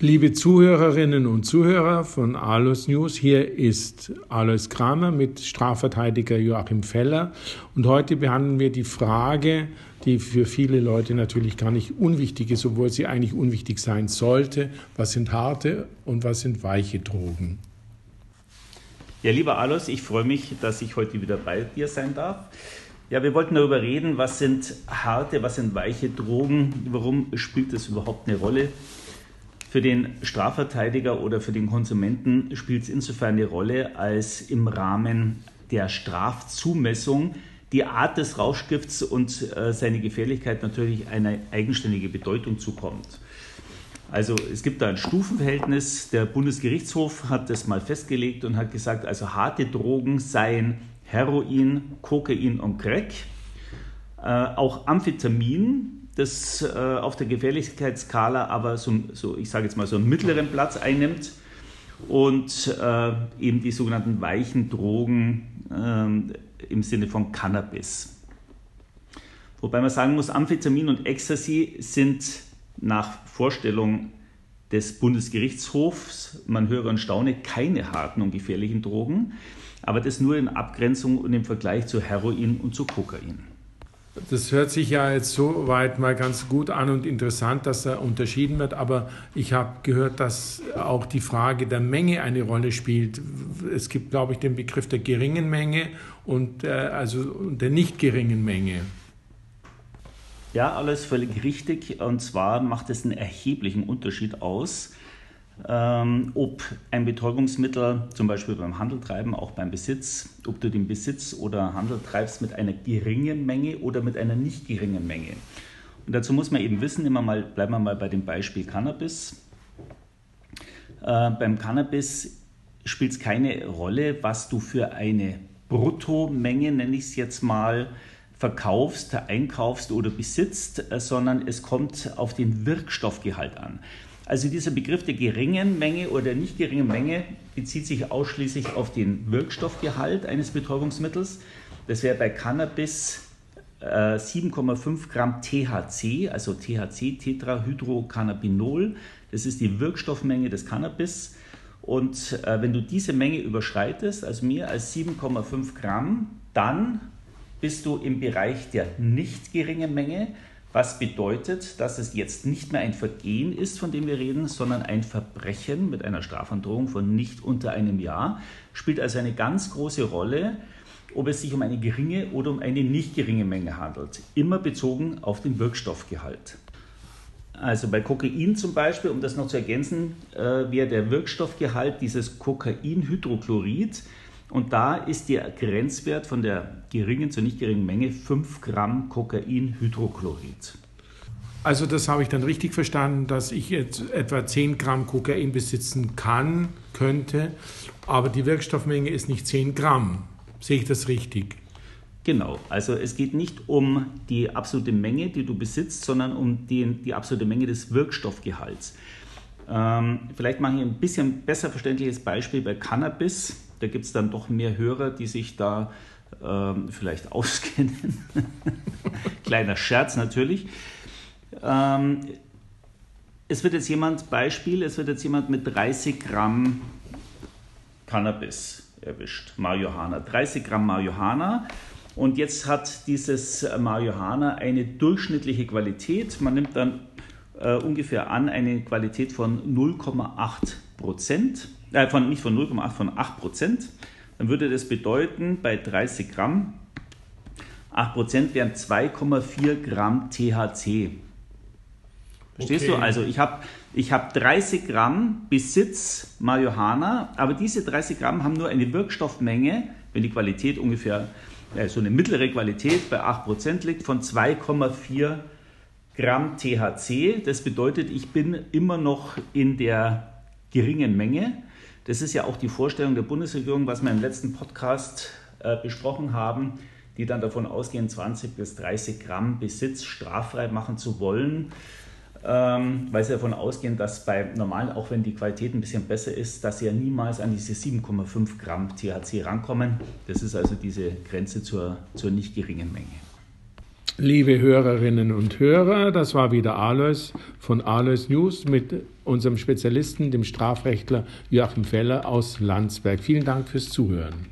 Liebe Zuhörerinnen und Zuhörer von Alois News, hier ist Alois Kramer mit Strafverteidiger Joachim Feller und heute behandeln wir die Frage, die für viele Leute natürlich gar nicht unwichtig ist, obwohl sie eigentlich unwichtig sein sollte. Was sind harte und was sind weiche Drogen? Ja, lieber Alois, ich freue mich, dass ich heute wieder bei dir sein darf. Ja, wir wollten darüber reden, was sind harte, was sind weiche Drogen, warum spielt das überhaupt eine Rolle? Für den Strafverteidiger oder für den Konsumenten spielt es insofern eine Rolle, als im Rahmen der Strafzumessung die Art des Rauschgifts und äh, seine Gefährlichkeit natürlich eine eigenständige Bedeutung zukommt. Also es gibt da ein Stufenverhältnis. Der Bundesgerichtshof hat das mal festgelegt und hat gesagt, also harte Drogen seien Heroin, Kokain und Crack. Äh, auch Amphetamin das äh, auf der Gefährlichkeitsskala aber so, so ich sage jetzt mal, so einen mittleren Platz einnimmt und äh, eben die sogenannten weichen Drogen äh, im Sinne von Cannabis. Wobei man sagen muss, Amphetamin und Ecstasy sind nach Vorstellung des Bundesgerichtshofs, man höre und staune, keine harten und gefährlichen Drogen, aber das nur in Abgrenzung und im Vergleich zu Heroin und zu Kokain. Das hört sich ja jetzt so weit mal ganz gut an und interessant, dass da unterschieden wird. Aber ich habe gehört, dass auch die Frage der Menge eine Rolle spielt. Es gibt, glaube ich, den Begriff der geringen Menge und äh, also der nicht geringen Menge. Ja, alles völlig richtig. Und zwar macht es einen erheblichen Unterschied aus, ähm, ob ein Betäubungsmittel zum Beispiel beim Handeltreiben, auch beim Besitz, ob du den Besitz oder Handel treibst mit einer geringen Menge oder mit einer nicht geringen Menge. Und dazu muss man eben wissen, immer mal, bleiben wir mal bei dem Beispiel Cannabis. Äh, beim Cannabis spielt es keine Rolle, was du für eine Bruttomenge, nenne ich es jetzt mal, verkaufst, einkaufst oder besitzt, äh, sondern es kommt auf den Wirkstoffgehalt an. Also dieser Begriff der geringen Menge oder nicht geringen Menge bezieht sich ausschließlich auf den Wirkstoffgehalt eines Betäubungsmittels. Das wäre bei Cannabis äh, 7,5 Gramm THC, also THC, Tetrahydrocannabinol. Das ist die Wirkstoffmenge des Cannabis. Und äh, wenn du diese Menge überschreitest, also mehr als 7,5 Gramm, dann bist du im Bereich der nicht geringen Menge was bedeutet, dass es jetzt nicht mehr ein Vergehen ist, von dem wir reden, sondern ein Verbrechen mit einer Strafandrohung von nicht unter einem Jahr, spielt also eine ganz große Rolle, ob es sich um eine geringe oder um eine nicht geringe Menge handelt, immer bezogen auf den Wirkstoffgehalt. Also bei Kokain zum Beispiel, um das noch zu ergänzen, äh, wäre der Wirkstoffgehalt dieses Kokainhydrochlorid und da ist der Grenzwert von der geringen zur nicht geringen Menge 5 Gramm Kokainhydrochlorid. Also das habe ich dann richtig verstanden, dass ich jetzt etwa 10 Gramm Kokain besitzen kann, könnte, aber die Wirkstoffmenge ist nicht 10 Gramm. Sehe ich das richtig? Genau, also es geht nicht um die absolute Menge, die du besitzt, sondern um die, die absolute Menge des Wirkstoffgehalts. Ähm, vielleicht mache ich ein bisschen besser verständliches Beispiel bei Cannabis. Da gibt es dann doch mehr Hörer, die sich da ähm, vielleicht auskennen. Kleiner Scherz natürlich. Ähm, es wird jetzt jemand, Beispiel, es wird jetzt jemand mit 30 Gramm Cannabis erwischt, Marihuana. 30 Gramm Marihuana. Und jetzt hat dieses Marihuana eine durchschnittliche Qualität. Man nimmt dann äh, ungefähr an eine Qualität von 0,8 Prozent äh, von, nicht von 0,8, von 8 Prozent, dann würde das bedeuten, bei 30 Gramm, 8 Prozent wären 2,4 Gramm THC. Verstehst okay. du? Also ich habe ich hab 30 Gramm Besitz Marihuana, aber diese 30 Gramm haben nur eine Wirkstoffmenge, wenn die Qualität ungefähr, äh, so eine mittlere Qualität bei 8% liegt, von 2,4 Gramm THC. Das bedeutet, ich bin immer noch in der geringen Menge. Das ist ja auch die Vorstellung der Bundesregierung, was wir im letzten Podcast äh, besprochen haben, die dann davon ausgehen, 20 bis 30 Gramm Besitz straffrei machen zu wollen, ähm, weil sie davon ausgehen, dass bei normalen, auch wenn die Qualität ein bisschen besser ist, dass sie ja niemals an diese 7,5 Gramm THC rankommen. Das ist also diese Grenze zur, zur nicht geringen Menge. Liebe Hörerinnen und Hörer, das war wieder Alois von Alois News mit unserem Spezialisten, dem Strafrechtler Joachim Feller aus Landsberg. Vielen Dank fürs Zuhören.